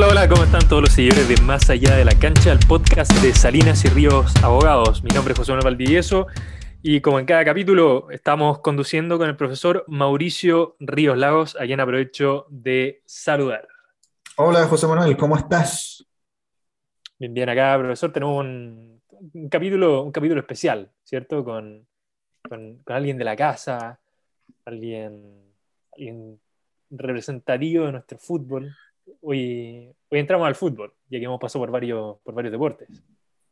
Hola, hola, ¿cómo están todos los seguidores de Más Allá de la Cancha, el podcast de Salinas y Ríos Abogados? Mi nombre es José Manuel Valdivieso y como en cada capítulo estamos conduciendo con el profesor Mauricio Ríos Lagos, a quien aprovecho de saludar. Hola José Manuel, ¿cómo estás? Bien, bien acá, profesor. Tenemos un, capítulo, un capítulo especial, ¿cierto? Con, con, alguien de la casa, alguien, alguien representativo de nuestro fútbol, hoy, hoy entramos al fútbol, ya que hemos pasado por varios, por varios deportes.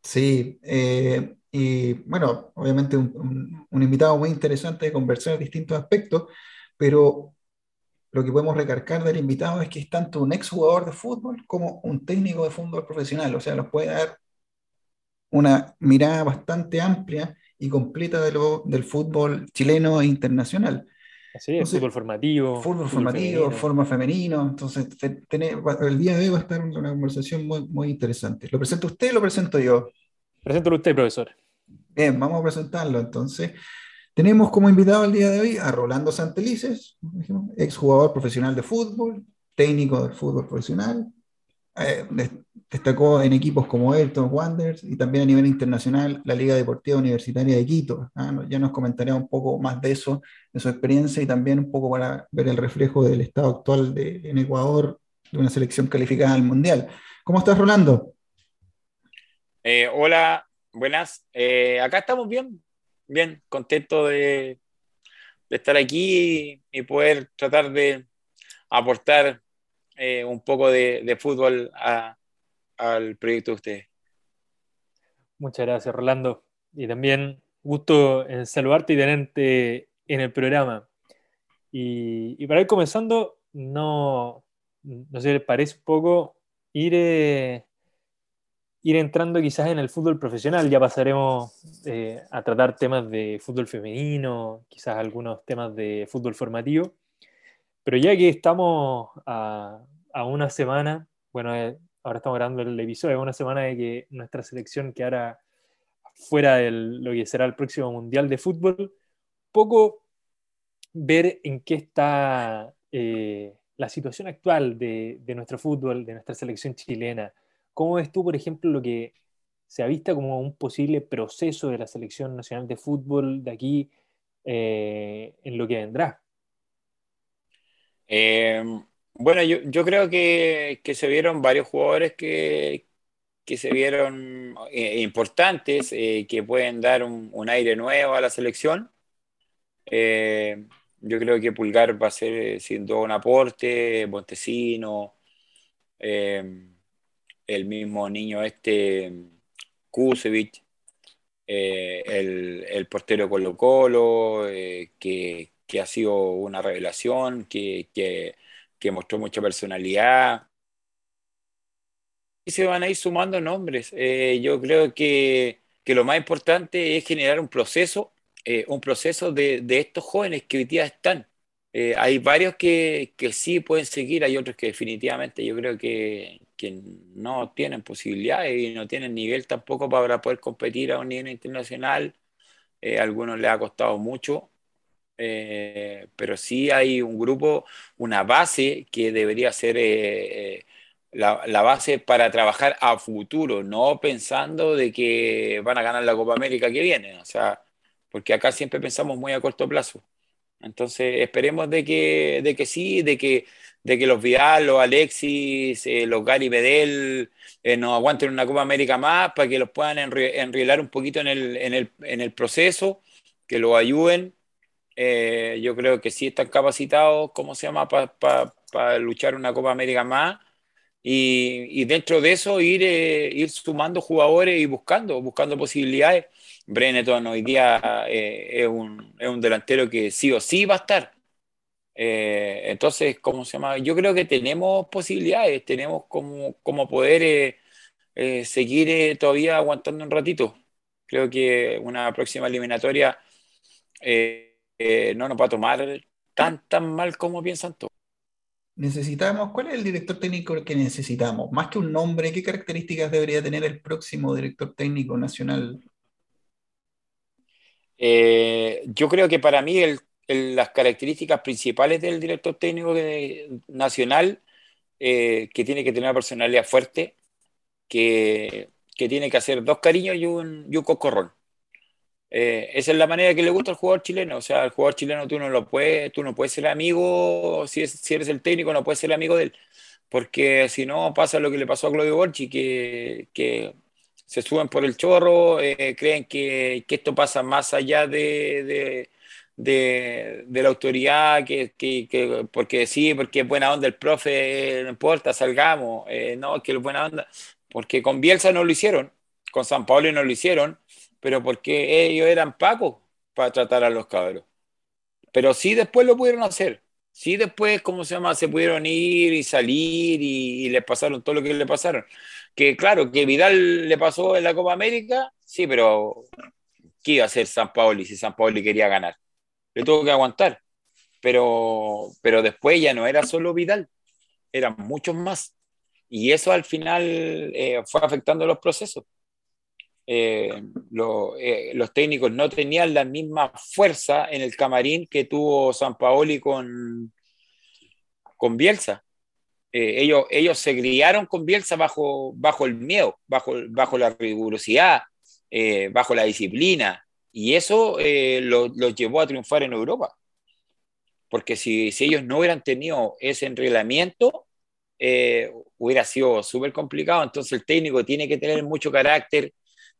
Sí, eh, y bueno, obviamente un, invitado muy interesante de conversar distintos aspectos, pero lo que podemos recargar del invitado es que es tanto un ex jugador de fútbol como un técnico de fútbol profesional, o sea, nos puede dar una mirada bastante amplia y completa de lo, del fútbol chileno e internacional. Así es, fútbol formativo. Fútbol, formativo, forma femenino. Entonces, el día de hoy va a estar una conversación muy, muy interesante. ¿Lo presenta usted o lo presento yo? Preséntalo usted, profesor. Bien, vamos a presentarlo. Entonces, tenemos como invitado el día de hoy a Rolando Santelices, ex jugador profesional de fútbol, técnico de fútbol profesional, eh, destacó en equipos como Elton Wanderers y también a nivel internacional la Liga Deportiva Universitaria de Quito. ¿ah? Ya nos comentará un poco más de eso, de su experiencia y también un poco para ver el reflejo del estado actual de, en Ecuador de una selección calificada al Mundial. ¿Cómo estás, Rolando? Eh, hola, buenas. Eh, acá estamos bien, bien, contento de, estar aquí y poder tratar de aportar eh, un poco de, fútbol al proyecto de ustedes. Muchas gracias, Rolando. Y también gusto en saludarte y tenerte en el programa. Y, para ir comenzando, no, no sé, ¿les parece un poco ir, eh, ir entrando quizás en el fútbol profesional? Ya pasaremos eh, a tratar temas de fútbol femenino, quizás algunos temas de fútbol formativo. Pero ya que estamos a, una semana, bueno, eh, ahora estamos grabando el episodio, una semana de que nuestra selección quedara fuera de lo que será el próximo Mundial de Fútbol, poco ver en qué está eh, la situación actual de, nuestro fútbol, de nuestra selección chilena. ¿Cómo ves tú, por ejemplo, lo que se ha visto como un posible proceso de la selección nacional de fútbol de aquí eh, en lo que vendrá? Eh, bueno, yo, creo que, se vieron varios jugadores que, se vieron eh, importantes, eh, que pueden dar un, aire nuevo a la selección. yo creo que Pulgar va a ser sin duda un aporte, Montesino, el mismo niño este, Kusevich, el, el, portero Colo Colo, que, que ha sido una revelación, que, mostró mucha personalidad. Y se van a ir sumando nombres. Eh, yo creo que, lo más importante es generar un proceso, eh, un proceso de, estos jóvenes que hoy día están. Eh, hay varios que, sí pueden seguir, hay otros que definitivamente yo creo que, que no tienen posibilidades y no tienen nivel tampoco para poder competir a un nivel internacional. a algunos les ha costado mucho eh, pero sí hay un grupo, una base que debería ser eh, eh, la, la, base para trabajar a futuro, no pensando de que van a ganar la Copa América que viene, o sea, porque acá siempre pensamos muy a corto plazo. Entonces, esperemos de que, de que sí, de que, de que los Vidal, los Alexis, los Gary Bedel nos aguanten una Copa América más para que los puedan enrielar un poquito en el, en el, en el proceso, que los ayuden eh, yo creo que sí están capacitados, ¿cómo se llama?, para luchar una Copa América más. Y, dentro de eso ir, eh, ir sumando jugadores y buscando, buscando posibilidades. Breneton hoy día eh, es, un, es, un, delantero que sí o sí va a estar. entonces, ¿cómo se llama? Yo creo que tenemos posibilidades, tenemos como, como poder seguir todavía aguantando un ratito. Creo que una próxima eliminatoria no nos va a tomar tan, tan mal como piensan todos. Necesitamos, ¿cuál es el director técnico que necesitamos? Más que un nombre, ¿qué características debería tener el próximo director técnico nacional? Eh, yo creo que para mí las características principales del director técnico nacional eh, que tiene que tener una personalidad fuerte, que, que tiene que hacer dos cariños y un, y un cocorrón. Eh, esa es la manera que le gusta al jugador chileno. O sea, el jugador chileno tú no lo puedes, tú no puedes ser amigo, si, si eres el técnico, no puedes ser amigo de él. Porque si no, pasa lo que le pasó a Claudio Borchi, que, que se suben por el chorro, eh, creen que, que, esto pasa más allá de, de, de, la autoridad, que, que, porque sí, porque es buena onda el profe, no importa, salgamos. Eh, no, que es buena onda. Porque con Bielsa no lo hicieron, con San Pablo no lo hicieron pero porque ellos eran pacos para tratar a los cabros. Pero sí después lo pudieron hacer. Sí después, ¿cómo se llama? Se pudieron ir y salir y, les pasaron todo lo que le pasaron. Que claro, que Vidal le pasó en la Copa América, sí, pero ¿qué iba a hacer San Paoli si San Paoli quería ganar? Le tuvo que aguantar. Pero, pero después ya no era solo Vidal, eran muchos más. Y eso al final eh, fue afectando los procesos. Eh, eh, los técnicos no tenían la misma fuerza en el camarín que tuvo San Paoli con, con Bielsa. Eh, ellos, ellos se criaron con Bielsa bajo, bajo el miedo, bajo, bajo la rigurosidad, bajo la disciplina, y eso los llevó a triunfar en Europa. Porque si, si ellos no hubieran tenido ese entrenamiento, hubiera sido súper complicado. Entonces el técnico tiene que tener mucho carácter,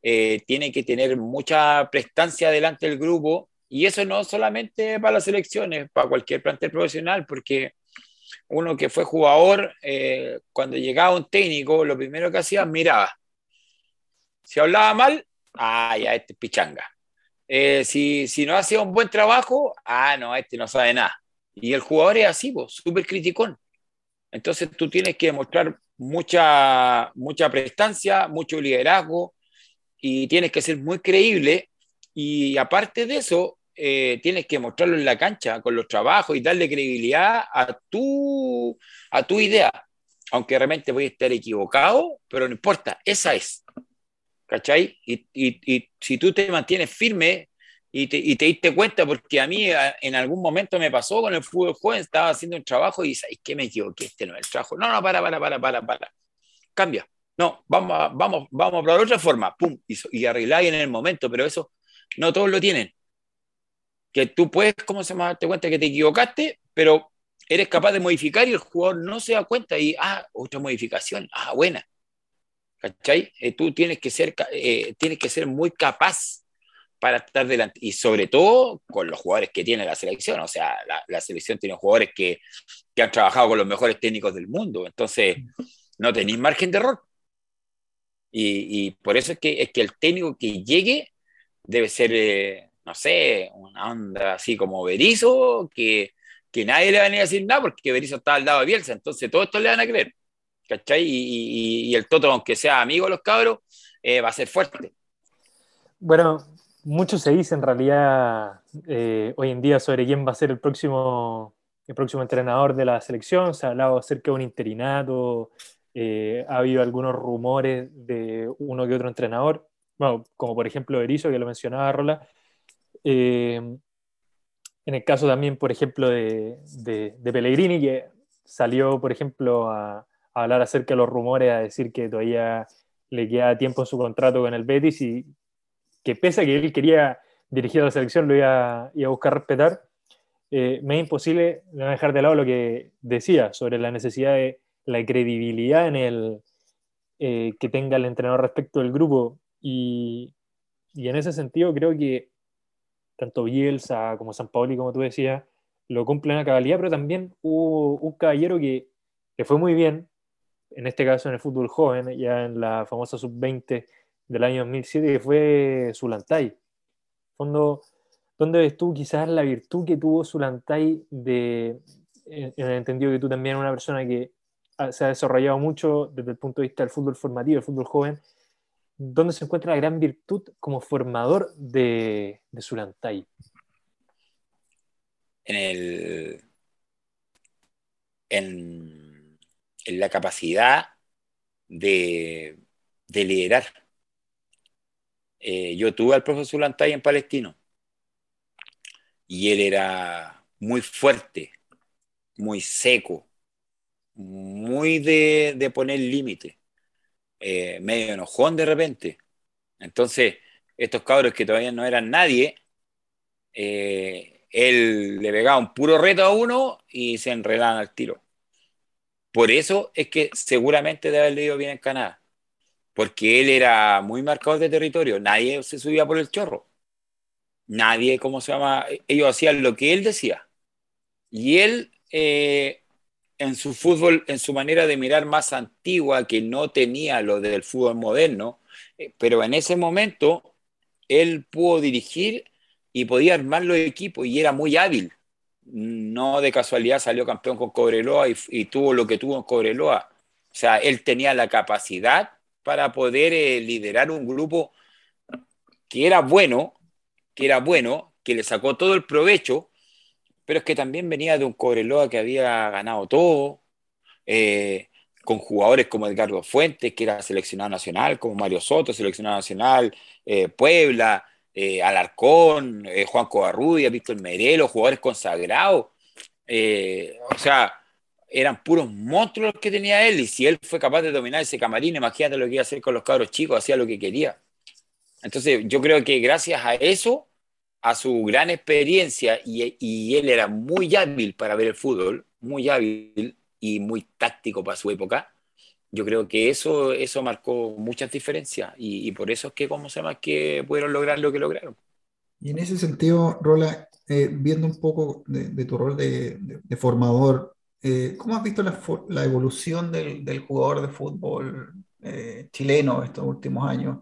eh, tiene que tener mucha prestancia delante del grupo y eso no solamente para las elecciones, para cualquier plantel profesional, porque uno que fue jugador, eh, cuando llegaba un técnico, lo primero que hacía, miraba. Si hablaba mal, ah, ya, este es pichanga. Eh, si, si no hacía un buen trabajo, ah, no, este no sabe nada. Y el jugador es así, súper criticón. Entonces tú tienes que demostrar mucha, mucha prestancia, mucho liderazgo, y tienes que ser muy creíble y aparte de eso, eh, tienes que mostrarlo en la cancha con los trabajos y darle credibilidad a tu, a tu idea. Aunque realmente voy a estar equivocado, pero no importa, esa es. ¿Cachai? Y, y, y si tú te mantienes firme y te, y te, diste cuenta, porque a mí en algún momento me pasó con el fútbol joven, estaba haciendo un trabajo y ¿sabes qué? Me equivoqué, este no es el trabajo. No, no, para, para, para, para, para. Cambia. No, vamos a, vamos, vamos a probar otra forma, pum, y, y arregláis en el momento, pero eso no todos lo tienen. Que tú puedes, ¿cómo se llama? Darte cuenta que te equivocaste, pero eres capaz de modificar y el jugador no se da cuenta y, ah, otra modificación, ah, buena. ¿Cachai? Eh, tú tienes que, ser, eh, tienes que ser muy capaz para estar delante. Y sobre todo con los jugadores que tiene la selección. O sea, la, la selección tiene jugadores que, que, han trabajado con los mejores técnicos del mundo. Entonces, no tenéis margen de error. Y, por eso es que, es que el técnico que llegue debe ser, eh, no sé, una onda así como Berizzo, que, que nadie le va a venir a decir nada porque Berizzo está al lado de Bielsa, entonces todo esto le van a creer. ¿Cachai? Y, y el Toto, aunque sea amigo de los cabros, eh, va a ser fuerte. Bueno, mucho se dice en realidad eh, hoy en día sobre quién va a ser el próximo, el próximo entrenador de la selección. Se ha hablado acerca de un interinato, eh, ha habido algunos rumores de uno que otro entrenador, bueno, como por ejemplo Erizo, que lo mencionaba Rola. Eh, en el caso también, por ejemplo, de, de, Pellegrini, que salió, por ejemplo, a, a, hablar acerca de los rumores, a decir que todavía le queda tiempo en su contrato con el Betis y que pese a que él quería dirigir a la selección, lo iba, iba a buscar respetar. Eh, me es imposible dejar de lado lo que decía sobre la necesidad de la credibilidad en el, eh, que tenga el entrenador respecto del grupo. Y, y, en ese sentido creo que tanto Bielsa como San Paoli, como tú decías, lo cumplen a cabalidad, pero también hubo un caballero que, que fue muy bien, en este caso en el fútbol joven, ya en la famosa sub-20 del año 2007, que fue Zulantay. Fondo, ¿dónde ves tú quizás la virtud que tuvo Zulantay de, en el entendido que tú también eres una persona que se ha desarrollado mucho desde el punto de vista del fútbol formativo, el fútbol joven, ¿dónde se encuentra la gran virtud como formador de, de? En, el, en, en la capacidad de, de liderar. Eh, yo tuve al profesor Zulantay en Palestino y él era muy fuerte, muy seco, muy de, poner límite, eh, medio enojón de repente. Entonces, estos cabros que todavía no eran nadie, eh, él le pegaba un puro reto a uno y se enredaban al tiro. Por eso es que seguramente debe haber leído bien en Canadá, porque él era muy marcador de territorio, nadie se subía por el chorro, nadie, ¿cómo se llama? Ellos hacían lo que él decía. Y él, eh, en su fútbol, en su manera de mirar más antigua, que no tenía lo del fútbol moderno, eh, pero en ese momento él pudo dirigir y podía armar los equipos y era muy hábil. No de casualidad salió campeón con Cobreloa y, tuvo lo que tuvo en Cobreloa. O sea, él tenía la capacidad para poder eh, liderar un grupo que era bueno, que era bueno, que le sacó todo el provecho, pero es que también venía de un Cobreloa que había ganado todo, eh, con jugadores como Edgardo Fuentes, que era seleccionado nacional, como Mario Soto, seleccionado nacional, eh, Puebla, eh, Alarcón, eh, Juan Covarrubias, Víctor Merelo, jugadores consagrados. Eh, o sea, eran puros monstruos que tenía él. Y si él fue capaz de dominar ese camarín, imagínate lo que iba a hacer con los cabros chicos, hacía lo que quería. Entonces, yo creo que gracias a eso, a su gran experiencia, y, él era muy hábil para ver el fútbol, muy hábil y muy táctico para su época, yo creo que eso, eso marcó muchas diferencias y, por eso es que, ¿cómo se llama?, que pudieron lograr lo que lograron. Y en ese sentido, Rola, eh, viendo un poco de, tu rol de, formador, eh, ¿cómo has visto la, evolución del, jugador de fútbol eh, chileno estos últimos años?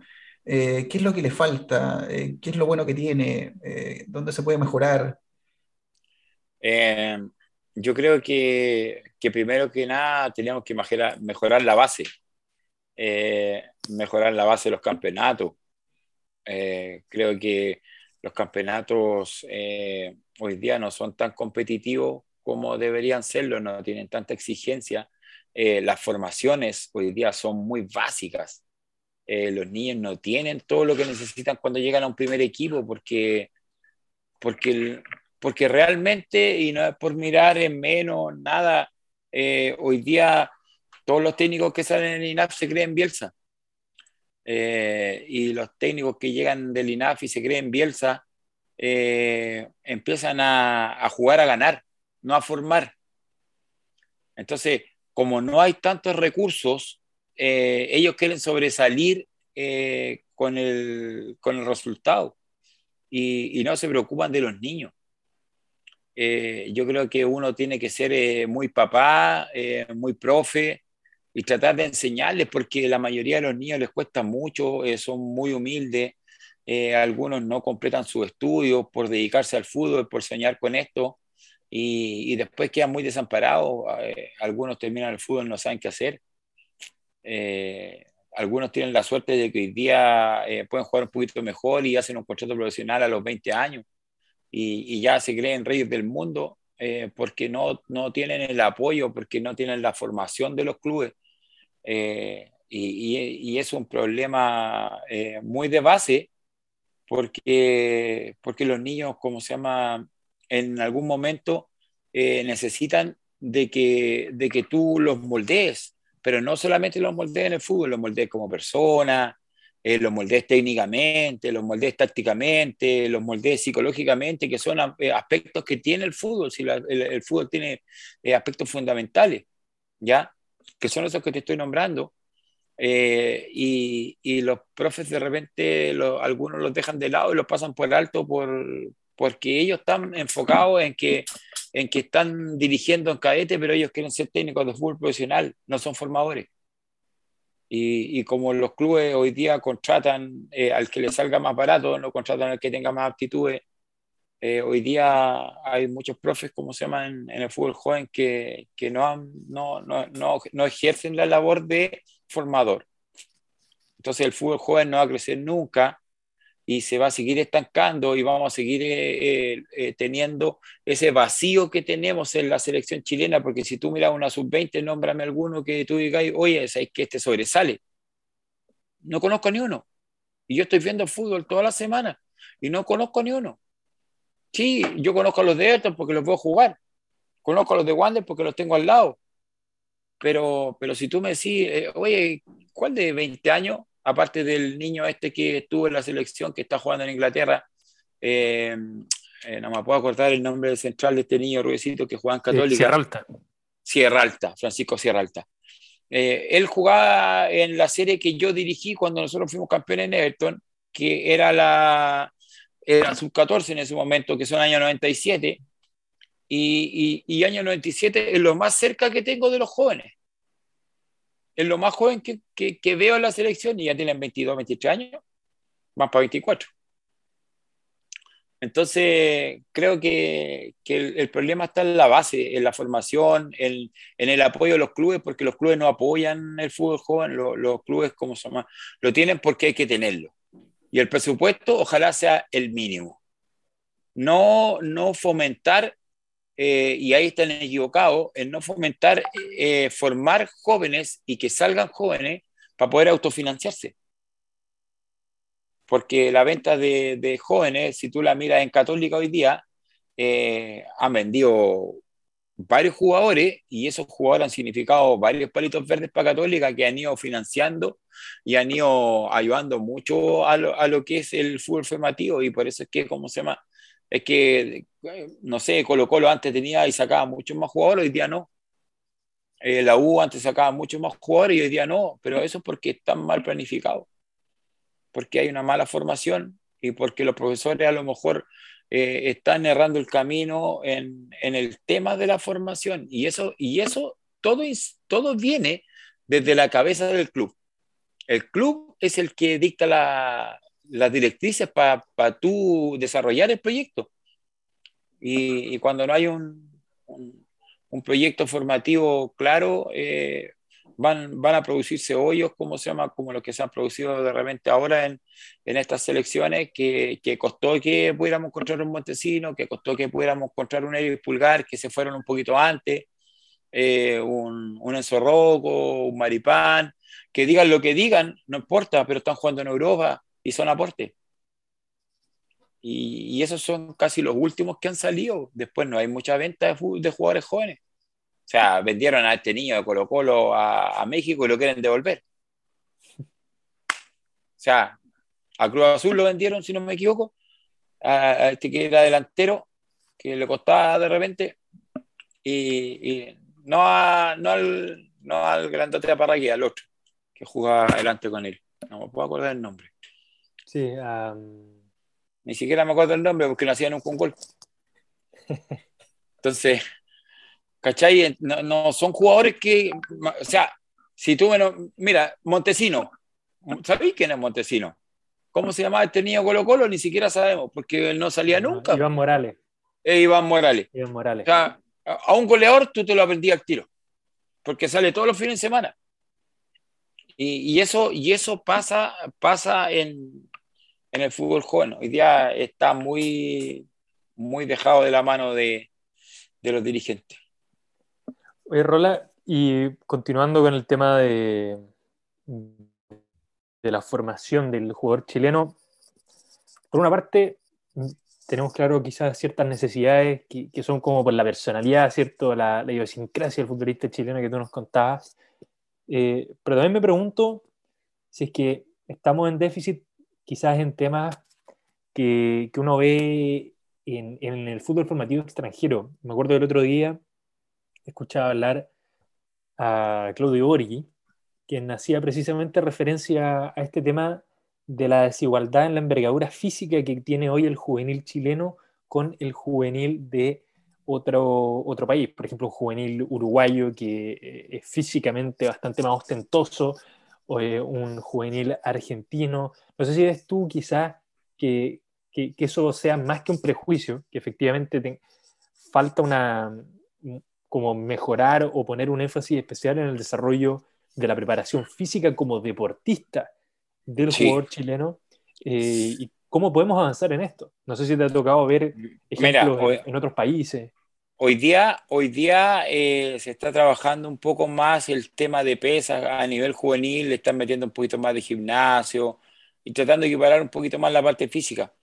¿Qué es lo que le falta? ¿Qué es lo bueno que tiene? ¿Dónde se puede mejorar? yo creo que, que, primero que nada teníamos que mejorar, mejorar la base, eh, mejorar la base de los campeonatos. Eh, creo que los campeonatos eh, hoy día no son tan competitivos como deberían serlo, no tienen tanta exigencia. las formaciones hoy día son muy básicas. Los niños no tienen todo lo que necesitan cuando llegan a un primer equipo porque, porque porque realmente, y no es por mirar en menos, nada, eh, hoy día todos los técnicos que salen en INAF se creen Bielsa. Eh, y los técnicos que llegan del INAF y se creen Bielsa eh, empiezan a, jugar a ganar, no a formar. Entonces, como no hay tantos recursos, ellos quieren sobresalir con, el, con el resultado y, y no se preocupan de los niños. Eh, yo creo que uno tiene que ser eh, muy papá, eh, muy profe y tratar de enseñarles porque la mayoría de los niños les cuesta mucho, son muy humildes, algunos no completan sus estudios por dedicarse al fútbol, por soñar con esto y, y después quedan muy desamparados, algunos terminan el fútbol no saben qué hacer. Algunos tienen la suerte de que hoy día pueden jugar un poquito mejor y hacen un contrato profesional a los 20 años y, ya se creen reyes del mundo eh, porque no, no, tienen el apoyo, porque no tienen la formación de los clubes. Eh, y, es un problema eh, muy de base porque, porque los niños, como se llama, en algún momento necesitan de que, de que tú los moldees, pero no solamente los moldees en el fútbol, los moldees como persona, eh, los moldees técnicamente, los moldees tácticamente, los moldees psicológicamente, que son eh, aspectos que tiene el fútbol, si el, fútbol tiene eh, aspectos fundamentales, ¿ya? Que son esos que te estoy nombrando. Y, y, los profes de repente, algunos los dejan de lado y los pasan por alto por, porque ellos están enfocados en que, en que están dirigiendo en cadete, pero ellos quieren ser técnicos de fútbol profesional, no son formadores. Y, como los clubes hoy día contratan eh, al que le salga más barato, no contratan al que tenga más aptitudes, eh, hoy día hay muchos profes, como se llama en, el fútbol joven, que, que no, no, no, no, ejercen la labor de formador. Entonces el fútbol joven no va a crecer nunca y se va a seguir estancando y vamos a seguir eh, eh, eh, teniendo ese vacío que tenemos en la selección chilena, porque si tú miras una sub-20, nómbrame alguno que tú digas, oye, es que este sobresale. No conozco ni uno. Y yo estoy viendo fútbol toda la semana y no conozco ni uno. Sí, yo conozco a los de Everton porque los veo jugar. Conozco a los de Wander porque los tengo al lado. pero, pero si tú me decís, eh, oye, ¿cuál de 20 años, aparte del niño este que estuvo en la selección, que está jugando en Inglaterra, eh, eh, no me puedo acordar el nombre del central de este niño rubiecito que juega en Católica. Sierra Alta. Sierra Alta, Francisco Sierra Alta. él jugaba en la serie que yo dirigí cuando nosotros fuimos campeones en Everton, que era la era sub-14 en ese momento, que son año 97, y, y, y, año 97 es lo más cerca que tengo de los jóvenes. Es lo más joven que, que, que veo en la selección y ya tienen 22, 23 años, más para 24. Entonces, creo que, que el, el, problema está en la base, en la formación, en, en, el apoyo de los clubes, porque los clubes no apoyan el fútbol joven, los, los clubes, como se llama, lo tienen porque hay que tenerlo. Y el presupuesto ojalá sea el mínimo. No, no fomentar eh, y ahí están equivocados, en no fomentar eh, formar jóvenes y que salgan jóvenes para poder autofinanciarse. Porque la venta de, de jóvenes, si tú la miras en Católica hoy día, eh, han vendido varios jugadores y esos jugadores han significado varios palitos verdes para Católica que han ido financiando y han ido ayudando mucho a lo, a lo que es el fútbol formativo y por eso es que, ¿cómo se llama? Es que, no sé, Colo Colo antes tenía y sacaba muchos más jugadores, hoy día no. Eh, la U antes sacaba muchos más jugadores y hoy día no, pero eso es porque están mal planificados, porque hay una mala formación y porque los profesores a lo mejor eh, están errando el camino en, en, el tema de la formación y eso, y eso todo, todo viene desde la cabeza del club. El club es el que dicta la, las directrices para pa tú desarrollar el proyecto. Y, cuando no hay un, un, proyecto formativo claro, eh, van, van a producirse hoyos, como se llama, como los que se han producido de repente ahora en, en estas selecciones, que, que, costó que pudiéramos encontrar un Montesino, que costó que pudiéramos encontrar un Eric Pulgar, que se fueron un poquito antes, eh, un, un Enzo Rocco, un Maripán, que digan lo que digan, no importa, pero están jugando en Europa, y son aportes. Y, esos son casi los últimos que han salido. Después no hay mucha venta de, jugadores jóvenes. O sea, vendieron a este niño de Colo Colo a, México y lo quieren devolver. O sea, a Cruz Azul lo vendieron, si no me equivoco, a, este que era delantero, que le costaba de repente, y, y no, a, no, al, no al grandote de Parraguía, al otro, que jugaba adelante con él. No me puedo acordar el nombre. Sí, um... Ni siquiera me acuerdo el nombre porque no hacían un gol. Entonces, ¿cachai? No, no, son jugadores que, o sea, si tú me no, mira, Montesino, ¿sabéis quién es Montesino? ¿Cómo se llamaba este niño Colo Colo? Ni siquiera sabemos, porque él no salía nunca. Iván Morales. Eh, Iván Morales. Iván Morales. O sea, a un goleador tú te lo aprendías al tiro, porque sale todos los fines de semana. Y, y, eso, y eso pasa, pasa en, en el fútbol joven. Hoy día está muy, muy dejado de la mano de, de los dirigentes. Oye, Rola, y continuando con el tema de, de la formación del jugador chileno, por una parte, tenemos claro quizás ciertas necesidades que, que son como por la personalidad, ¿cierto? La, la, idiosincrasia del futbolista chileno que tú nos contabas. Eh, pero también me pregunto si es que estamos en déficit quizás en temas que, que uno ve en, en, el fútbol formativo extranjero. Me acuerdo del otro día, escuchaba hablar a Claudio Borghi, quien hacía precisamente referencia a este tema de la desigualdad en la envergadura física que tiene hoy el juvenil chileno con el juvenil de otro, otro país. Por ejemplo, un juvenil uruguayo que es físicamente bastante más ostentoso, o eh, un juvenil argentino. No sé si ves tú quizás que, que, que, eso sea más que un prejuicio, que efectivamente te, falta una como mejorar o poner un énfasis especial en el desarrollo de la preparación física como deportista del sí. jugador chileno eh, y cómo podemos avanzar en esto. No sé si te ha tocado ver ejemplos Mira, hoy, en, en, otros países. Hoy día, hoy día eh, se está trabajando un poco más el tema de pesas a nivel juvenil, le están metiendo un poquito más de gimnasio y tratando de equiparar un poquito más la parte física.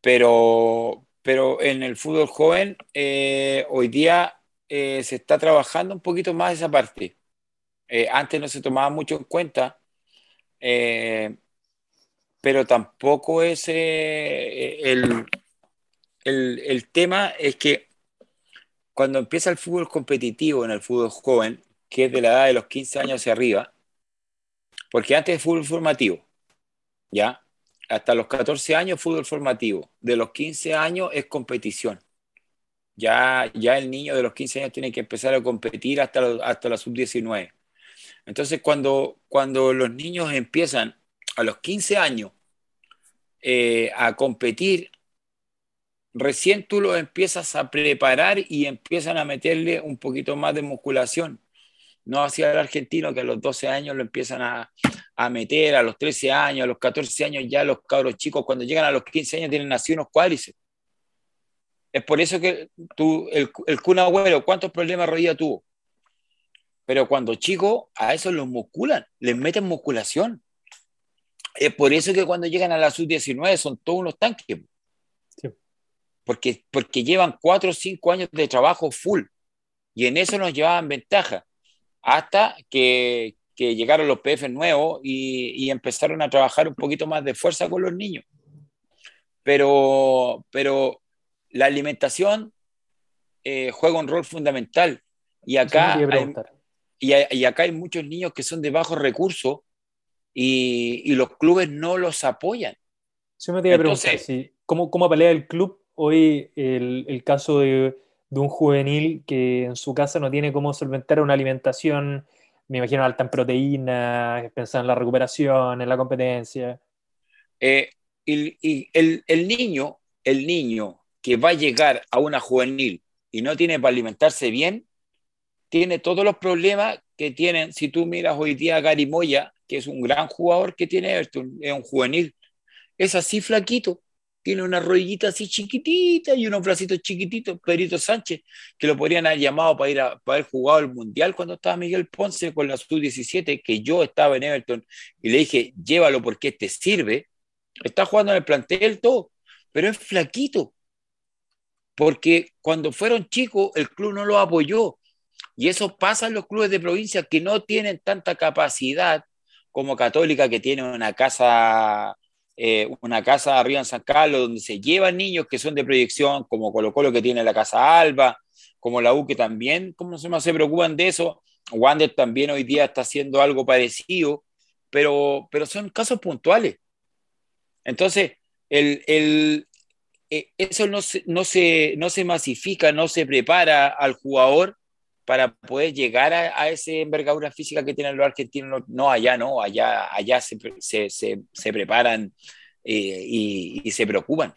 Pero, pero en el fútbol joven, eh, hoy día eh, se está trabajando un poquito más esa parte. Eh, antes no se tomaba mucho en cuenta, eh, pero tampoco es el, el, tema es que cuando empieza el fútbol competitivo en el fútbol joven, que es de la edad de los 15 años hacia arriba, porque antes es fútbol formativo, ¿ya? Hasta los 14 años fútbol formativo, de los 15 años es competición. Ya, ya el niño de los 15 años tiene que empezar a competir hasta, hasta la sub-19. Entonces, cuando, cuando los niños empiezan a los 15 años eh, a competir, recién tú los empiezas a preparar y empiezan a meterle un poquito más de musculación. No hacia el argentino que a los 12 años lo empiezan a, meter, a los 13 años, a los 14 años ya los cabros chicos, cuando llegan a los 15 años tienen nacido unos cuádriceps. Es por eso que tú, el, el Kun Agüero, ¿cuántos problemas rodilla tuvo? Pero cuando chicos, a eso los musculan, les meten musculación. Es por eso que cuando llegan a la sub-19 son todos unos tanques. Porque, porque llevan cuatro o cinco años de trabajo full. Y en eso nos llevaban ventaja. Hasta que, que llegaron los PF nuevos y, y, empezaron a trabajar un poquito más de fuerza con los niños. Pero, pero la alimentación eh, juega un rol fundamental. Y acá, y, acá hay muchos niños que son de bajos recursos y, los clubes no los apoyan. Yo me te preguntar, ¿cómo, ¿cómo pelea el club hoy el, caso de, un juvenil que en su casa no tiene cómo solventar una alimentación, me imagino, alta en proteínas, pensando en la recuperación, en la competencia? Eh, y, el, el, niño, el niño que va a llegar a una juvenil y no tiene para alimentarse bien, tiene todos los problemas que tienen, si tú miras hoy día a Gary Moya, que es un gran jugador que tiene Everton, es un juvenil, es así flaquito, tiene una rodillita así chiquitita y unos bracitos chiquititos, Pedrito Sánchez, que lo podrían haber llamado para ir a para haber jugado el Mundial cuando estaba Miguel Ponce con la Sub-17, que yo estaba en Everton y le dije, llévalo porque te sirve, está jugando en el plantel todo, pero es flaquito, porque cuando fueron chicos el club no lo apoyó, y eso pasa en los clubes de provincia que no tienen tanta capacidad como Católica, que tiene una casa, eh, una casa arriba en San Carlos, donde se llevan niños que son de proyección, como Colo Colo que tiene la Casa Alba, como la U que también, ¿cómo se, se preocupan de eso? Wander también hoy día está haciendo algo parecido, pero, pero son casos puntuales. Entonces, el, el, eh, eso no se, no, se, no se masifica, no se prepara al jugador para poder llegar a, a esa envergadura física que tienen los argentinos. No, allá no, allá, allá se, se, se, preparan eh, y, se preocupan.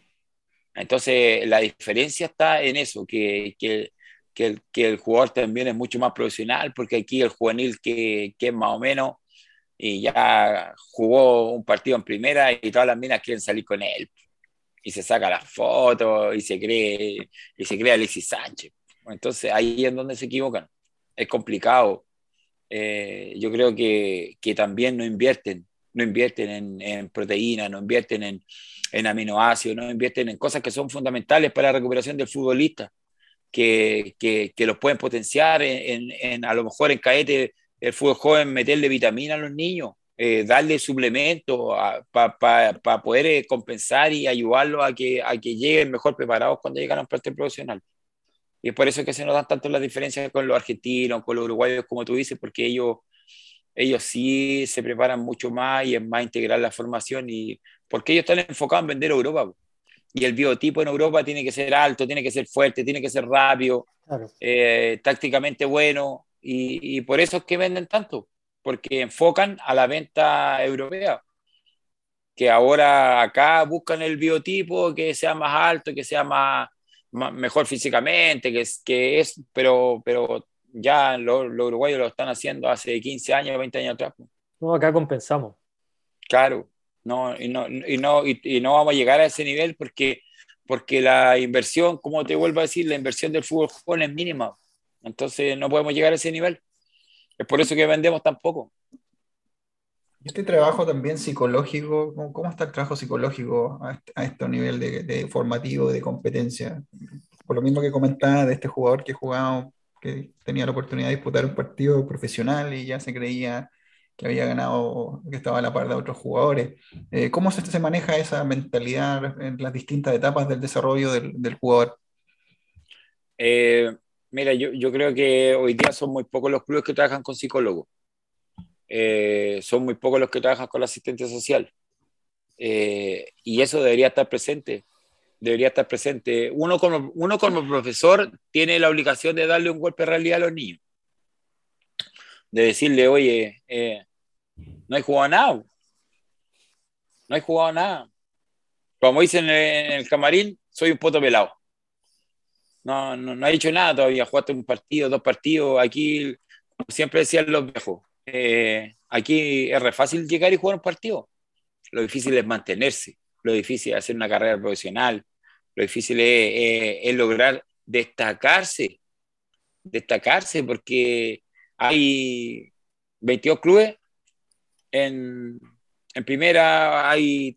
Entonces, la diferencia está en eso, que, que, que, el, jugador también es mucho más profesional, porque aquí el juvenil que, que es más o menos, y ya jugó un partido en primera y todas las minas quieren salir con él. Y se saca las fotos y se cree, y se cree Alexis Sánchez. Entonces ahí es donde se equivocan. Es complicado. Eh, yo creo que, que, también no invierten, no invierten en, en proteínas, no invierten en, en, aminoácidos, no invierten en cosas que son fundamentales para la recuperación del futbolista, que, que, los pueden potenciar en, en, a lo mejor en caete el fútbol joven, meterle vitamina a los niños, eh, darle suplementos para poder eh, compensar y ayudarlos a que, a que lleguen mejor preparados cuando llegan a un plantel profesional. Y es por eso que se nos dan tanto las diferencias con los argentinos, con los uruguayos, como tú dices, porque ellos, ellos sí se preparan mucho más y es más integral la formación y porque ellos están enfocados en vender a Europa. Y el biotipo en Europa tiene que ser alto, tiene que ser fuerte, tiene que ser rápido, eh, tácticamente bueno y, y, por eso es que venden tanto, porque enfocan a la venta europea. Que ahora acá buscan el biotipo que sea más alto, que sea más, mejor físicamente, que es, que es pero, pero ya los uruguayos lo están haciendo hace 15 años, 20 años atrás. No, acá compensamos. Claro, no, y, no, y, no, y, no vamos a llegar a ese nivel porque, porque la inversión, como te vuelvo a decir, la inversión del fútbol joven es mínima. Entonces no podemos llegar a ese nivel. Es por eso que vendemos tan poco. Este trabajo también psicológico, ¿cómo, está el trabajo psicológico a este, este nivel de, de, formativo, de competencia? Por lo mismo que comentaba de este jugador que jugaba que tenía la oportunidad de disputar un partido profesional y ya se creía que había ganado, que estaba a la par de otros jugadores. Eh, ¿Cómo se, se, maneja esa mentalidad en las distintas etapas del desarrollo del, del jugador? Eh, mira, yo, yo, creo que hoy día son muy pocos los clubes que trabajan con psicólogos. Eh, son muy pocos los que trabajan con la asistente social. Eh, y eso debería estar presente. Debería estar presente. Uno como, uno como profesor tiene la obligación de darle un golpe de realidad a los niños. De decirle, oye, eh, no hay jugado nada. No hay jugado nada. Como dicen en el camarín, soy un poto pelado. No, no, no ha hecho nada todavía. Jugaste un partido, dos partidos. Aquí, siempre decían los viejos, eh, aquí es re fácil llegar y jugar un partido. Lo difícil es mantenerse. Lo difícil es hacer una carrera profesional. Lo difícil es, es lograr destacarse. Destacarse porque hay 22 clubes en, en primera hay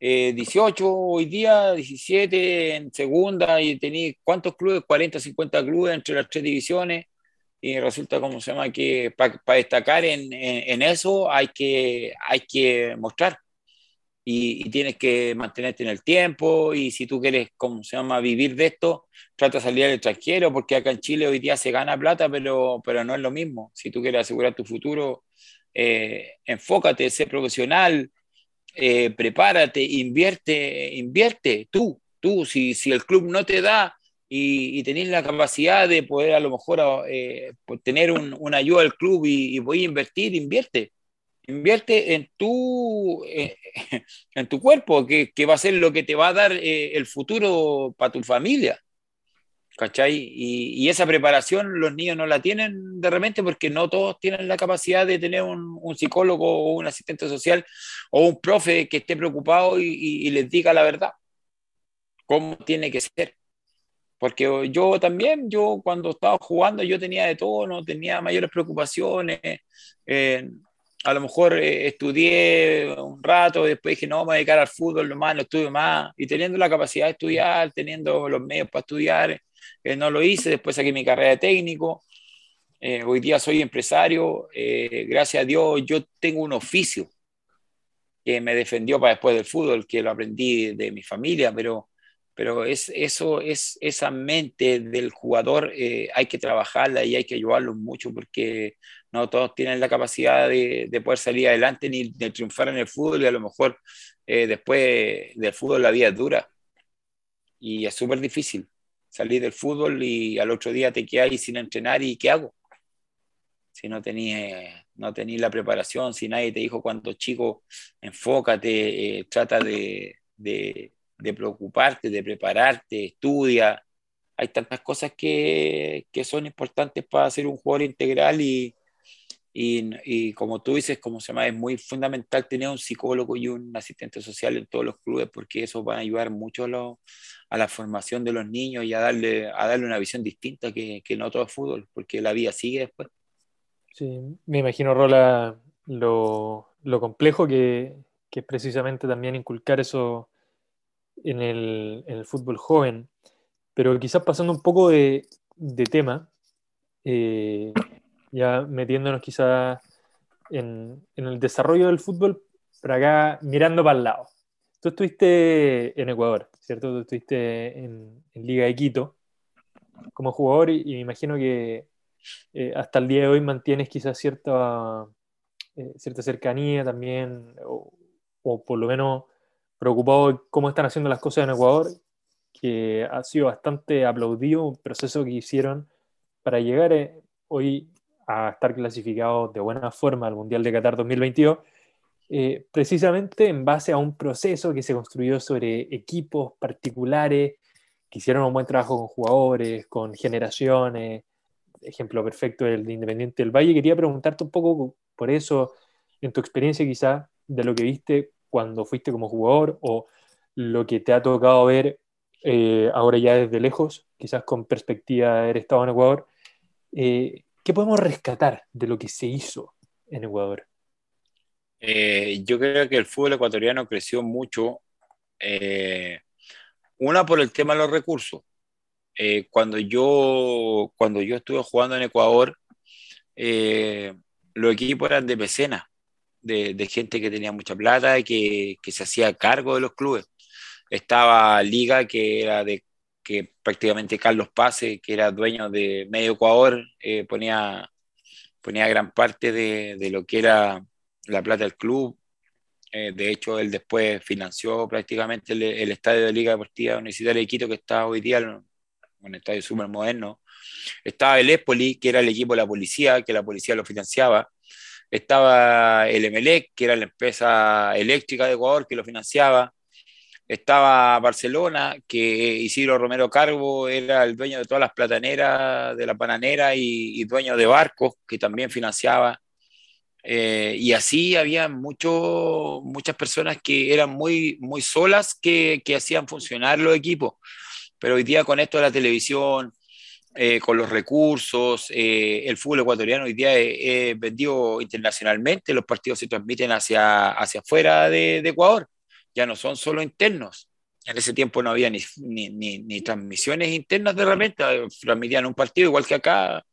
eh, 18 hoy día, 17 en segunda, y tenéis cuántos clubes, 40, 50 clubes entre las tres divisiones, y resulta, como se llama, que para destacar en, en, en, eso hay que, hay que mostrar. Y, y, tienes que mantenerte en el tiempo, y si tú quieres, como se llama, vivir de esto, trata de salir al extranjero, porque acá en Chile hoy día se gana plata, pero, pero no es lo mismo. Si tú quieres asegurar tu futuro, eh, enfócate, sé profesional, eh, prepárate, invierte, invierte tú, tú, si, si el club no te da y, y tenés la capacidad de poder a lo mejor eh, pues, tener un, una ayuda del club y, y, a invertir, invierte. Invierte en tu, eh, en tu cuerpo, que, que, va a ser lo que te va a dar eh, el futuro para tu familia. ¿Cachai? Y, y, esa preparación los niños no la tienen de repente porque no todos tienen la capacidad de tener un, un psicólogo o un asistente social o un profe que esté preocupado y, y, les diga la verdad, cómo tiene que ser. Porque yo también, yo cuando estaba jugando, yo tenía de todo, no tenía mayores preocupaciones. Eh, a lo mejor eh, estudié un rato, después dije, no, me voy a dedicar al fútbol, nomás, no estudio más. Y teniendo la capacidad de estudiar, teniendo los medios para estudiar, eh, no lo hice, después saqué mi carrera de técnico, eh, hoy día soy empresario, eh, gracias a Dios yo tengo un oficio que me defendió para después del fútbol, que lo aprendí de mi familia, pero, pero es, eso es esa mente del jugador, eh, hay que trabajarla y hay que ayudarlo mucho porque no todos tienen la capacidad de, de poder salir adelante ni de triunfar en el fútbol y a lo mejor después del fútbol la vida es dura y es súper difícil salir del fútbol y al otro día te quedas sin entrenar y ¿qué hago? Si no tenías no la preparación, si nadie te dijo cuando chico, enfócate, eh, trata de, de, preocuparte, de prepararte, estudia. Hay tantas cosas que, que son importantes para ser un jugador integral y, y, y, como tú dices, como se llama, es muy fundamental tener un psicólogo y un asistente social en todos los clubes porque eso va a ayudar mucho a, lo, a la formación de los niños y a darle, a darle una visión distinta que, que no todo fútbol, porque la vida sigue después. Sí, me imagino, Rola, lo, lo complejo que, que, es precisamente también inculcar eso en el, en el fútbol joven. Pero quizás pasando un poco de, de tema, eh, ya metiéndonos quizás en, en, el desarrollo del fútbol, pero acá mirando para el lado. Tú estuviste en Ecuador, ¿cierto? Tú estuviste en, en Liga de Quito como jugador y, y me imagino que eh, hasta el día de hoy mantienes quizás cierta, eh, cierta cercanía también, o, o, por lo menos preocupado de cómo están haciendo las cosas en Ecuador, que ha sido bastante aplaudido un proceso que hicieron para llegar eh, hoy a estar clasificados de buena forma al Mundial de Qatar 2022, eh, precisamente en base a un proceso que se construyó sobre equipos particulares que hicieron un buen trabajo con jugadores, con generaciones. Ejemplo perfecto el de Independiente del Valle. Quería preguntarte un poco por eso, en tu experiencia quizá, de lo que viste cuando fuiste como jugador o lo que te ha tocado ver eh, ahora ya desde lejos, quizás con perspectiva de haber estado en Ecuador. Eh, ¿Qué podemos rescatar de lo que se hizo en Ecuador? Eh, yo creo que el fútbol ecuatoriano creció mucho, eh, una por el tema de los recursos. Eh, cuando, yo, cuando yo estuve jugando en Ecuador, eh, los equipos eran de mecenas, de, gente que tenía mucha plata y que, que, se hacía cargo de los clubes. Estaba Liga, que era de que prácticamente Carlos Pase, que era dueño de Medio Ecuador, eh, ponía, ponía gran parte de, de, lo que era la plata del club. Eh, de hecho, él después financió prácticamente el, el, estadio de Liga Deportiva Universitaria de Quito, que está hoy día un estadio súper moderno. Estaba el Espoli, que era el equipo de la policía, que la policía lo financiaba. Estaba el Emelec, que era la empresa eléctrica de Ecuador, que lo financiaba. Estaba Barcelona, que Isidro Romero Carbo era el dueño de todas las plataneras de la pananera y, y dueño de barcos, que también financiaba. Eh, y así había mucho, muchas personas que eran muy, muy solas que, que hacían funcionar los equipos. Pero hoy día con esto de la televisión, eh, con los recursos, eh, el fútbol ecuatoriano hoy día es, vendido internacionalmente, los partidos se transmiten hacia, hacia afuera de, de, Ecuador, ya no son solo internos. En ese tiempo no había ni, ni, ni, ni transmisiones internas de repente, transmitían un partido igual que acá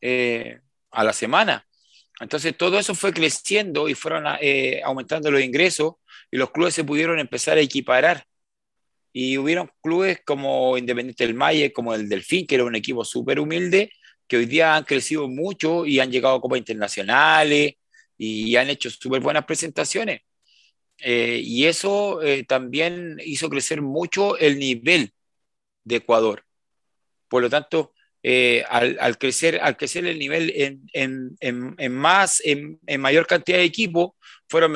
eh, a la semana. Entonces todo eso fue creciendo y fueron eh, aumentando los ingresos y los clubes se pudieron empezar a equiparar y hubieron clubes como Independiente del Maye, como el Delfín, que era un equipo súper humilde, que hoy día han crecido mucho y han llegado a copas internacionales y han hecho súper buenas presentaciones. Eh, y eso eh, también hizo crecer mucho el nivel de Ecuador. Por lo tanto, eh, al, crecer, al crecer el nivel en, en, en, más, en, mayor cantidad de equipos, fueron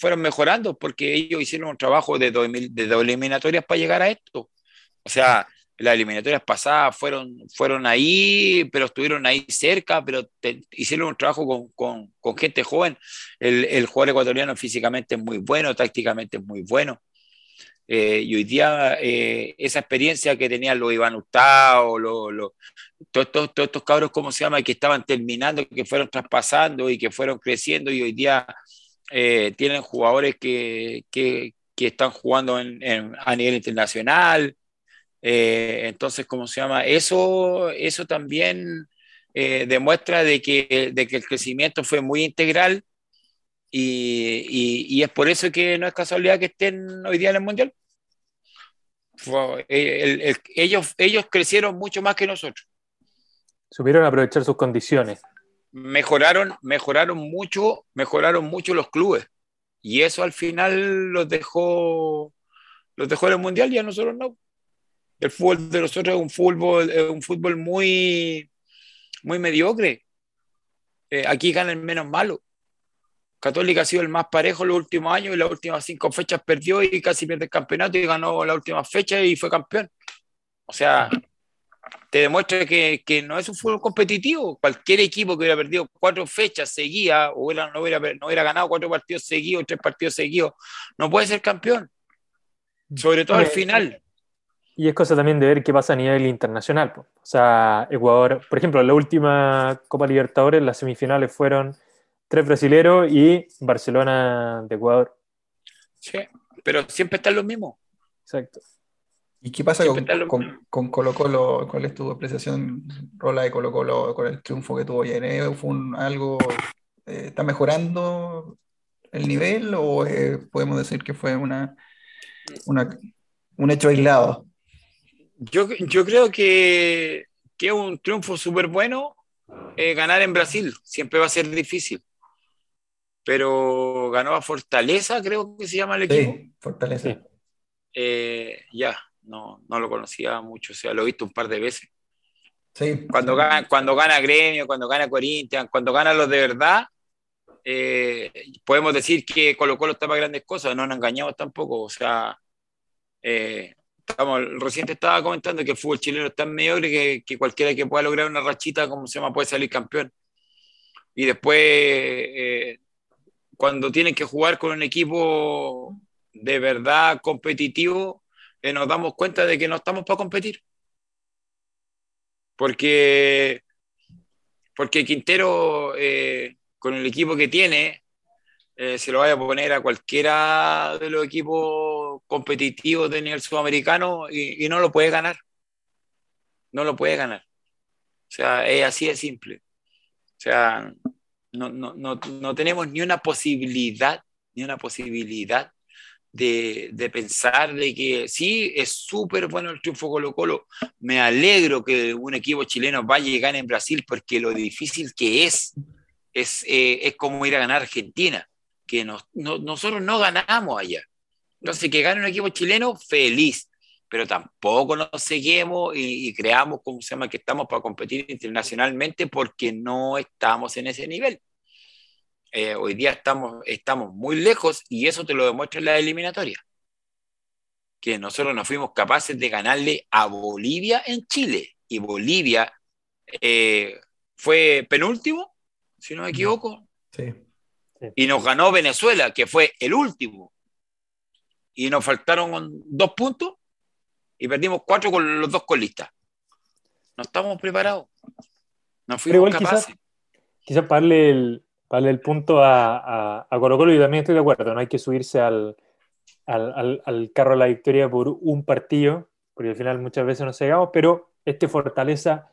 fueron mejorando porque ellos hicieron un trabajo de, dos eliminatorias para llegar a esto. O sea, las eliminatorias pasadas fueron, fueron ahí, pero estuvieron ahí cerca, pero hicieron un trabajo con, con, con gente joven. El, el, jugador ecuatoriano físicamente es muy bueno, tácticamente es muy bueno. Eh, y hoy día eh, esa experiencia que tenían los Iván Hurtado, los, los, todos, todos, todos, estos cabros, ¿cómo se llama?, que estaban terminando, que fueron traspasando y que fueron creciendo y hoy día eh, tienen jugadores que, que, que están jugando en, en, a nivel internacional. Eh, entonces, ¿cómo se llama? Eso, eso también eh, demuestra de que, de que el crecimiento fue muy integral y, y, y, es por eso que no es casualidad que estén hoy día en el Mundial. El, el, ellos, ellos crecieron mucho más que nosotros. Supieron aprovechar sus condiciones. Mejoraron, mejoraron mucho, mejoraron mucho los clubes. Y eso al final los dejó, los dejó en el Mundial y a nosotros no. El fútbol de nosotros es un fútbol, es un fútbol muy, muy mediocre. Eh, aquí gana el menos malo. Católica ha sido el más parejo los últimos años y las últimas cinco fechas perdió y casi pierde el campeonato y ganó la última fecha y fue campeón. O sea, te demuestra que, que no es un fútbol competitivo. Cualquier equipo que hubiera perdido cuatro fechas seguidas o hubiera, no, hubiera, no hubiera ganado cuatro partidos seguidos, tres partidos seguidos, no puede ser campeón. Sobre todo al final. Y es cosa también de ver qué pasa a nivel internacional. O sea, Ecuador, por ejemplo, la última Copa Libertadores, las semifinales fueron tres brasileros y Barcelona de Ecuador. Sí, pero siempre están los mismos. Exacto. ¿Y qué pasa con, con, con, Colo Colo? ¿Cuál es tu apreciación, Rola, de Colo Colo con el triunfo que tuvo ayer? ¿Fue un, algo, eh, está mejorando el nivel o eh, podemos decir que fue una, una, un hecho aislado? Yo, yo creo que, que es un triunfo súper bueno eh, ganar en Brasil. Siempre va a ser difícil pero ganó a Fortaleza, creo que se llama el equipo. Sí, Fortaleza. Sí. Eh, ya, no, no lo conocía mucho, o sea, lo he visto un par de veces. Sí. Cuando, gana, cuando gana Gremio, cuando gana Corinthians, cuando gana los de verdad, eh, podemos decir que Colo Colo está para grandes cosas, no nos engañamos tampoco, o sea, eh, estamos, reciente estaba comentando que el fútbol chileno es tan mediocre que, que, cualquiera que pueda lograr una rachita, como se llama, puede salir campeón. Y después eh, cuando tienen que jugar con un equipo de verdad competitivo, eh, nos damos cuenta de que no estamos para competir. Porque, porque Quintero, eh, con el equipo que tiene, eh, se lo vaya a poner a cualquiera de los equipos competitivos de nivel sudamericano y, y no lo puede ganar. no lo puede ganar. O sea, es así de simple. O sea, no, no, no, tenemos ni una posibilidad, ni una posibilidad de, de, pensar de que sí, es súper bueno el triunfo Colo Colo. Me alegro que un equipo chileno vaya y gane en Brasil porque lo difícil que es es, eh, es como ir a ganar Argentina, que nos, no, nosotros no ganamos allá. Entonces, que gane un equipo chileno, feliz, pero tampoco nos seguimos y, y, creamos, como se llama, que estamos para competir internacionalmente porque no estamos en ese nivel. Eh, hoy día estamos, estamos muy lejos y eso te lo demuestra en la eliminatoria. Que nosotros no fuimos capaces de ganarle a Bolivia en Chile y Bolivia eh, fue penúltimo si no me equivoco. Sí. Y nos ganó Venezuela, que fue el último. Y nos faltaron dos puntos y perdimos cuatro con los dos colistas. No estamos preparados. No fuimos capaces. Quizás para darle el, el punto a, a, Colo Colo, y también estoy de acuerdo, no hay que subirse al, al, al, carro de la victoria por un partido, porque al final muchas veces nos cegamos, pero este Fortaleza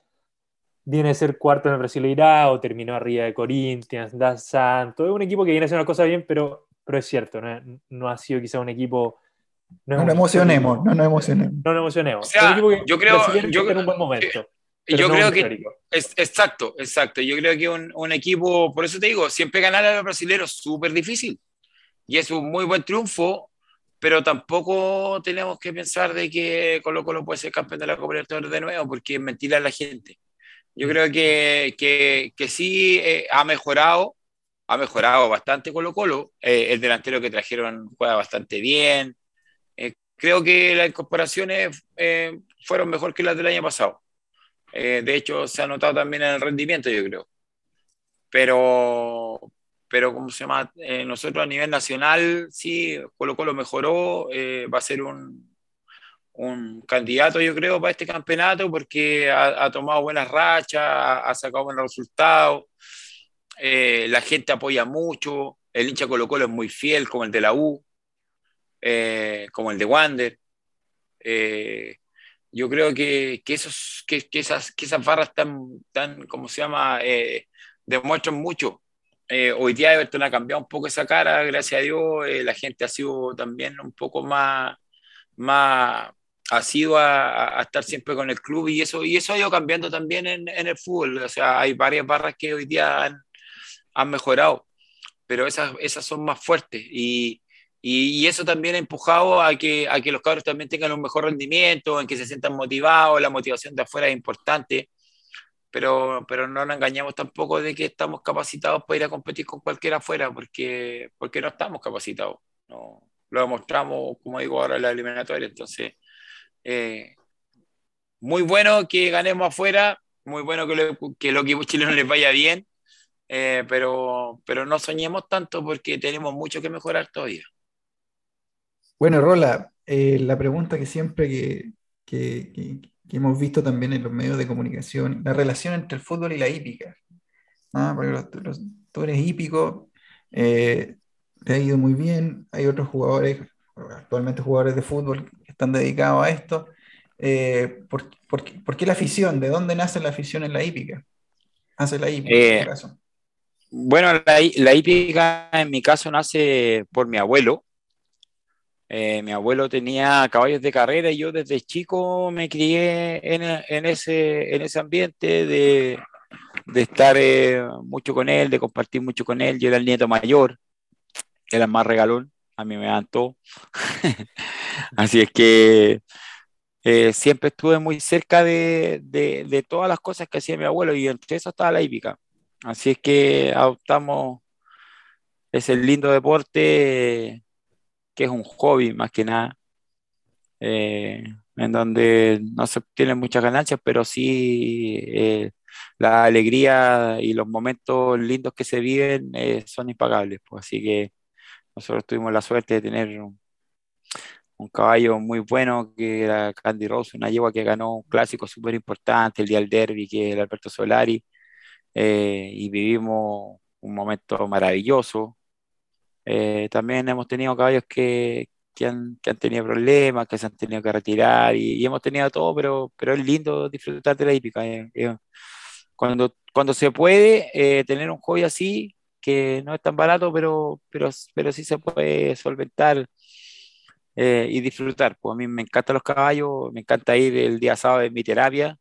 viene a ser cuarto en el Brasileirao, terminó arriba de Corinthians, Da Santo. Es un equipo que viene a hacer una cosa bien, pero, pero es cierto, no, ha sido quizá un equipo. No, nos emocionemos, no nos emocionemos. No nos emocionemos. yo creo yo, en un buen momento. Yo creo que es, exacto, exacto. Yo creo que un, un, equipo, por eso te digo, siempre ganar a los brasileños es súper difícil. Y es un muy buen triunfo, pero tampoco tenemos que pensar de que Colo Colo puede ser campeón de la Copa Libertadores de nuevo, porque es mentira a la gente. Yo creo que, que, que sí eh, ha mejorado, ha mejorado bastante Colo Colo. Eh, el delantero que trajeron juega bastante bien. Eh, creo que las incorporaciones fueron mejor que las del año pasado. de hecho, se ha notado también en el rendimiento, yo creo. Pero, pero ¿cómo se llama? nosotros a nivel nacional, sí, Colo Colo mejoró, va a ser un, un candidato, yo creo, para este campeonato porque ha, tomado buenas rachas, ha, sacado buenos resultados, eh, la gente apoya mucho, el hincha Colo Colo es muy fiel, como el de la U, eh, como el de Wander. Eh, yo creo que, que, esos, que, que, esas, que esas barras tan, tan, ¿cómo se llama?, demuestran mucho. hoy día Everton ha cambiado un poco esa cara, gracias a Dios, la gente ha sido también un poco más, más, ha sido a, estar siempre con el club y eso, y eso ha ido cambiando también en, en el fútbol. O sea, hay varias barras que hoy día han, han mejorado, pero esas, esas son más fuertes y, y, eso también ha empujado a que, a que los cabros también tengan un mejor rendimiento, en que se sientan motivados, la motivación de afuera es importante, pero, pero no nos engañamos tampoco de que estamos capacitados para ir a competir con cualquiera afuera, porque, porque no estamos capacitados. No, lo demostramos, como digo ahora, en la eliminatoria. Entonces, eh, muy bueno que ganemos afuera, muy bueno que, lo, que los equipos chilenos les vaya bien, eh, pero, pero no soñemos tanto porque tenemos mucho que mejorar todavía. Bueno, Rola, eh, la pregunta que siempre que, que, que, hemos visto también en los medios de comunicación, la relación entre el fútbol y la hípica. Porque los, tú eres hípico, te ha ido muy bien, hay otros jugadores, actualmente jugadores de fútbol están dedicados a esto. Eh, ¿por, por, qué la afición? ¿De dónde nace la afición en la hípica? Hace la hípica en este caso. Bueno, la, la, hípica en mi caso nace por mi abuelo. Eh, mi abuelo tenía caballos de carrera y yo desde chico me crié en, ese, en ese ambiente de, de estar eh, mucho con él, de compartir mucho con él. Yo era el nieto mayor, era el más regalón, a mí me dan. Así es que eh, siempre estuve muy cerca de, de, todas las cosas que hacía mi abuelo y entre eso estaba la hípica. Así es que adoptamos ese lindo deporte que es un hobby más que nada, eh, en donde no se obtienen muchas ganancias, pero sí eh, la alegría y los momentos lindos que se viven son impagables. Pues, así que nosotros tuvimos la suerte de tener un caballo muy bueno que era Candy Rose, una yegua que ganó un clásico súper importante, el día del derby, que es el Alberto Solari, eh, y vivimos un momento maravilloso. Eh, también hemos tenido caballos que, que han, que han tenido problemas, que se han tenido que retirar y, hemos tenido todo, pero, pero es lindo disfrutar de la hípica. Eh, eh, cuando, cuando se puede eh, tener un hobby así, que no es tan barato, pero, pero, pero sí se puede solventar y disfrutar. Pues a mí me encantan los caballos, me encanta ir el día sábado en mi terapia,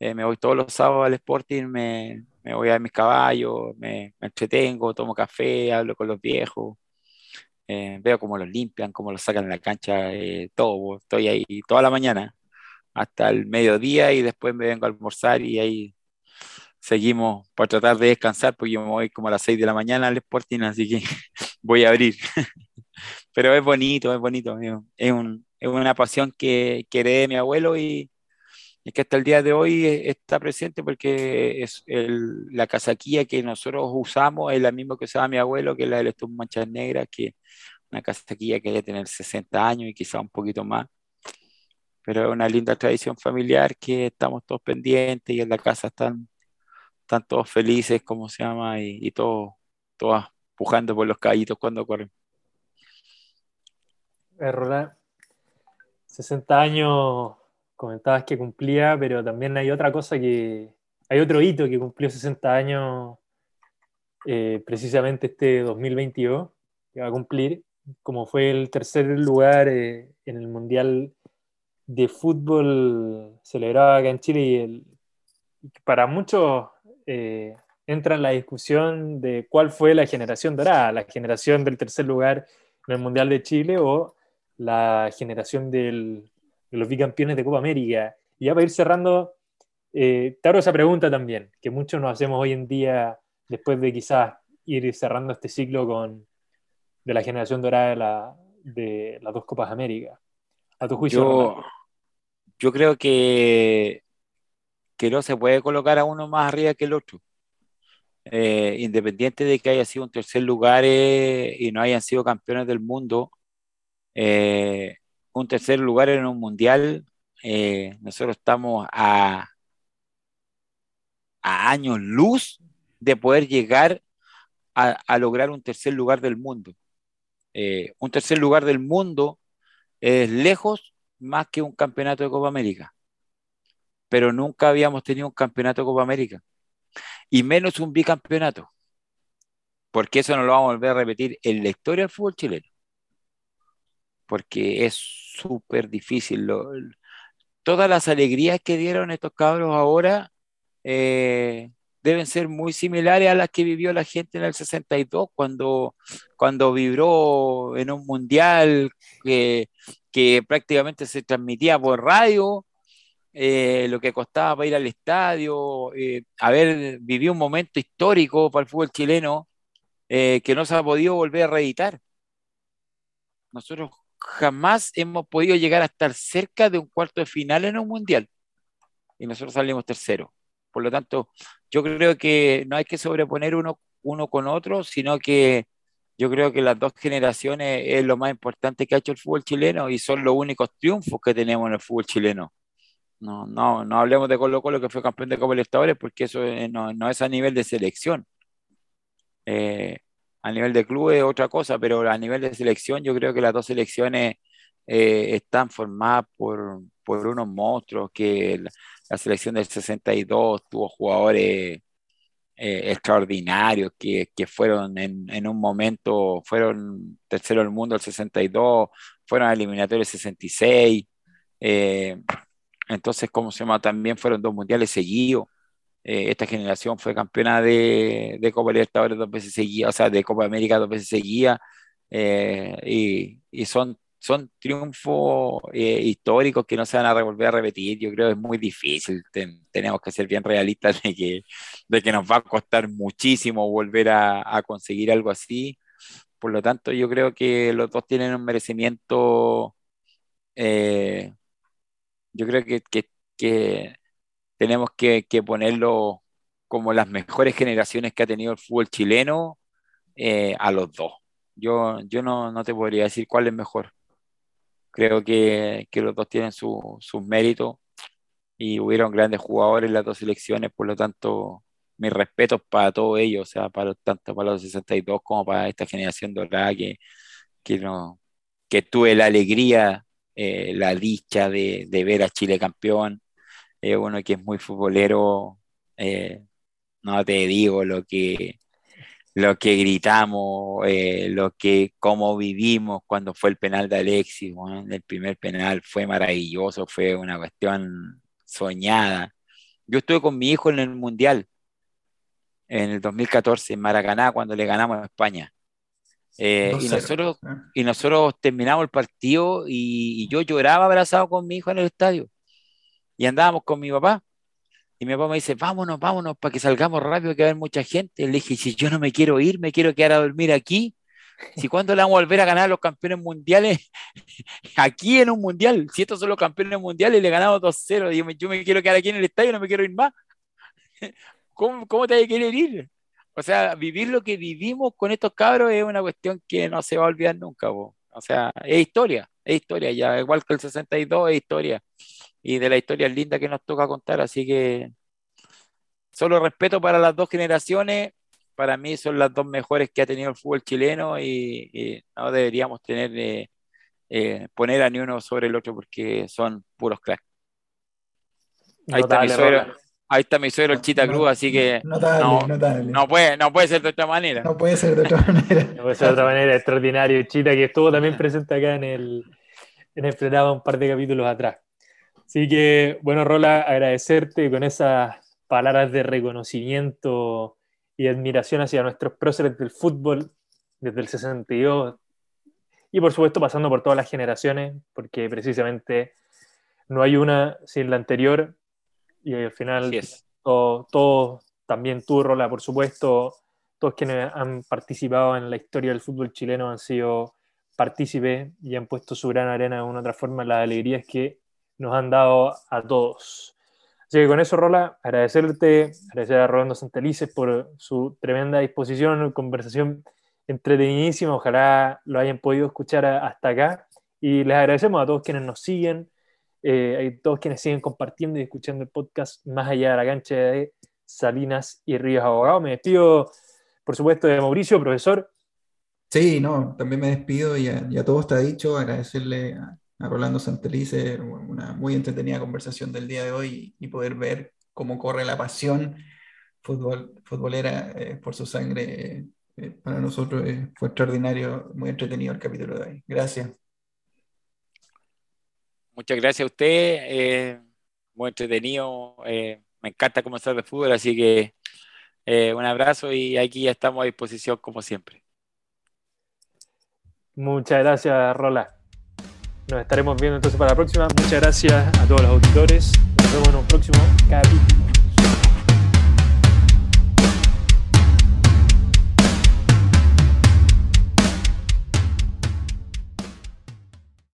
me voy todos los sábados al Sporting, me, me voy a mis caballos, me, me entretengo, tomo café, hablo con los viejos. Eh, veo cómo los limpian, cómo los sacan en la cancha, eh, todo. Estoy ahí toda la mañana hasta el mediodía y después me vengo a almorzar y ahí seguimos por tratar de descansar porque yo me voy como a las 6 de la mañana al Sporting, así que voy a abrir. Pero es bonito, es bonito. Es, un, es una pasión que, que heredé de mi abuelo y, y que hasta el día de hoy está presente porque es la casaquilla que nosotros usamos es la misma que usaba mi abuelo, que es la de las manchas negras, que una casaquilla que debe tener 60 años y quizá un poquito más. Pero es una linda tradición familiar que estamos todos pendientes y en la casa están, están todos felices, como se llama, y, todos, todos pujando por los callitos cuando corren. Eh, 60 años comentabas que cumplía, pero también hay otra cosa que, hay otro hito que cumplió 60 años eh, precisamente este 2022, que va a cumplir, como fue el tercer lugar eh, en el Mundial de Fútbol celebrado acá en Chile para muchos eh, entra en la discusión de cuál fue la generación dorada, la generación del tercer lugar en el Mundial de Chile o la generación del, los bicampeones de Copa América. Y ya para ir cerrando, eh, te abro esa pregunta también, que muchos nos hacemos hoy en día después de quizás ir cerrando este ciclo con de la generación dorada de, la, de las dos Copas América. A tu juicio. Yo, yo creo que, que no se puede colocar a uno más arriba que el otro. Eh, independiente de que haya sido un tercer lugar eh, y no hayan sido campeones del mundo, eh, un tercer lugar en un mundial, nosotros estamos a, años luz de poder llegar a, lograr un tercer lugar del mundo. un tercer lugar del mundo es lejos más que un campeonato de Copa América, pero nunca habíamos tenido un campeonato de Copa América y menos un bicampeonato, porque eso no lo vamos a volver a repetir en la historia del fútbol chileno, porque es súper difícil. todas las alegrías que dieron estos cabros ahora eh, deben ser muy similares a las que vivió la gente en el 62, cuando, cuando vibró en un mundial que, que prácticamente se transmitía por radio eh, lo que costaba para ir al estadio, eh, haber vivido un momento histórico para el fútbol chileno eh, que no se ha podido volver a reeditar. Nosotros jamás hemos podido llegar a estar cerca de un cuarto de final en un mundial y nosotros salimos tercero. Por lo tanto, yo creo que no hay que sobreponer uno, uno con otro, sino que yo creo que las dos generaciones es lo más importante que ha hecho el fútbol chileno y son los únicos triunfos que tenemos en el fútbol chileno. No, no, no hablemos de Colo Colo que fue campeón de Copa Libertadores porque eso no, es a nivel de selección. Eh, a nivel de club es otra cosa, pero a nivel de selección yo creo que las dos selecciones eh, están formadas por, por, unos monstruos, que la, selección del 62 tuvo jugadores eh, extraordinarios que, que fueron en, en, un momento, fueron tercero del mundo el 62, fueron al eliminatorio el 66. Eh, entonces, como se llama? También fueron dos mundiales seguidos. Eh, esta generación fue campeona de, de, Copa Libertadores dos veces seguidas, o sea, de Copa América dos veces seguidas. Eh, y, y, son, son triunfos eh, históricos que no se van a volver a repetir. Yo creo que es muy difícil. tenemos que ser bien realistas de que, de que nos va a costar muchísimo volver a, a conseguir algo así. Por lo tanto, yo creo que los dos tienen un merecimiento eh, yo creo que, que, tenemos que, ponerlo como las mejores generaciones que ha tenido el fútbol chileno eh, a los dos. Yo, yo no, te podría decir cuál es mejor. Creo que, los dos tienen sus méritos y hubieron grandes jugadores en las dos selecciones, por lo tanto, mis respetos para todos ellos, o sea, para, tanto para los 62 como para esta generación dorada que, que, no, que tuve la alegría, eh, la dicha de, ver a Chile campeón. Uno que es muy futbolero, no te digo lo que, lo que gritamos, lo que, cómo vivimos cuando fue el penal de Alexis, el primer penal fue maravilloso, fue una cuestión soñada. Yo estuve con mi hijo en el Mundial, en el 2014, en Maracaná, cuando le ganamos a España. Eh, y, nosotros, y nosotros terminamos el partido y, yo lloraba abrazado con mi hijo en el estadio. Y andábamos con mi papá. Y mi papá me dice, vámonos, vámonos, para que salgamos rápido, que va a haber mucha gente. Le dije, si yo no me quiero ir, me quiero quedar a dormir aquí. Si cuando le vamos a volver a ganar los campeones mundiales, aquí en un mundial, si estos son los campeones mundiales, le ganamos 2-0, yo, yo me quiero quedar aquí en el estadio, no me quiero ir más. ¿Cómo, cómo te hay que querer ir? O sea, vivir lo que vivimos con estos cabros es una cuestión que no se va a olvidar nunca, O sea, es historia, es historia, ya igual que el 62 es historia. Y de la historia linda que nos toca contar, así que solo respeto para las dos generaciones, para mí son las dos mejores que ha tenido el fútbol chileno y, no deberíamos tener eh, eh, poner a ni uno sobre el otro porque son puros cracks. Ahí está mi suegro, ahí está mi suegro el Chita Cruz, así que no, no, puede, no puede ser de otra manera. No puede ser de otra manera. no puede ser de otra manera, extraordinario. Chita que estuvo también presente acá en el, en el programa un par de capítulos atrás. Así que, bueno, Rola, agradecerte con esas palabras de reconocimiento y admiración hacia nuestros próceres del fútbol desde el 62 y por supuesto pasando por todas las generaciones, porque precisamente no hay una sin la anterior. Y al final todos, también tú, Rola, por supuesto, todos quienes han participado en la historia del fútbol chileno han sido partícipes y han puesto su gran arena de una u otra forma. Las alegrías que nos han dado a todos. Así que con eso, Rola, agradecerte, agradecer a Rolando Santelices por su tremenda disposición, conversación entretenidísima. Ojalá lo hayan podido escuchar hasta acá. Y les agradecemos a todos quienes nos siguen, eh, a todos quienes siguen compartiendo y escuchando el podcast más allá de la cancha de Salinas y Ríos Abogados. Me despido, por supuesto, de Mauricio, profesor. Sí, no, también me despido y a, todo está dicho. Agradecerle a, a Rolando Santelice, una muy entretenida conversación del día de hoy y poder ver cómo corre la pasión fútbol, futbolera eh, por su sangre. Eh, para nosotros fue extraordinario, muy entretenido el capítulo de hoy. Gracias. Muchas gracias a usted, eh, muy entretenido. me encanta comenzar de fútbol, así que un abrazo y aquí ya estamos a disposición como siempre. Muchas gracias, Rola. Nos estaremos viendo entonces para la próxima. Muchas gracias a todos los auditores. Nos vemos en un próximo capítulo.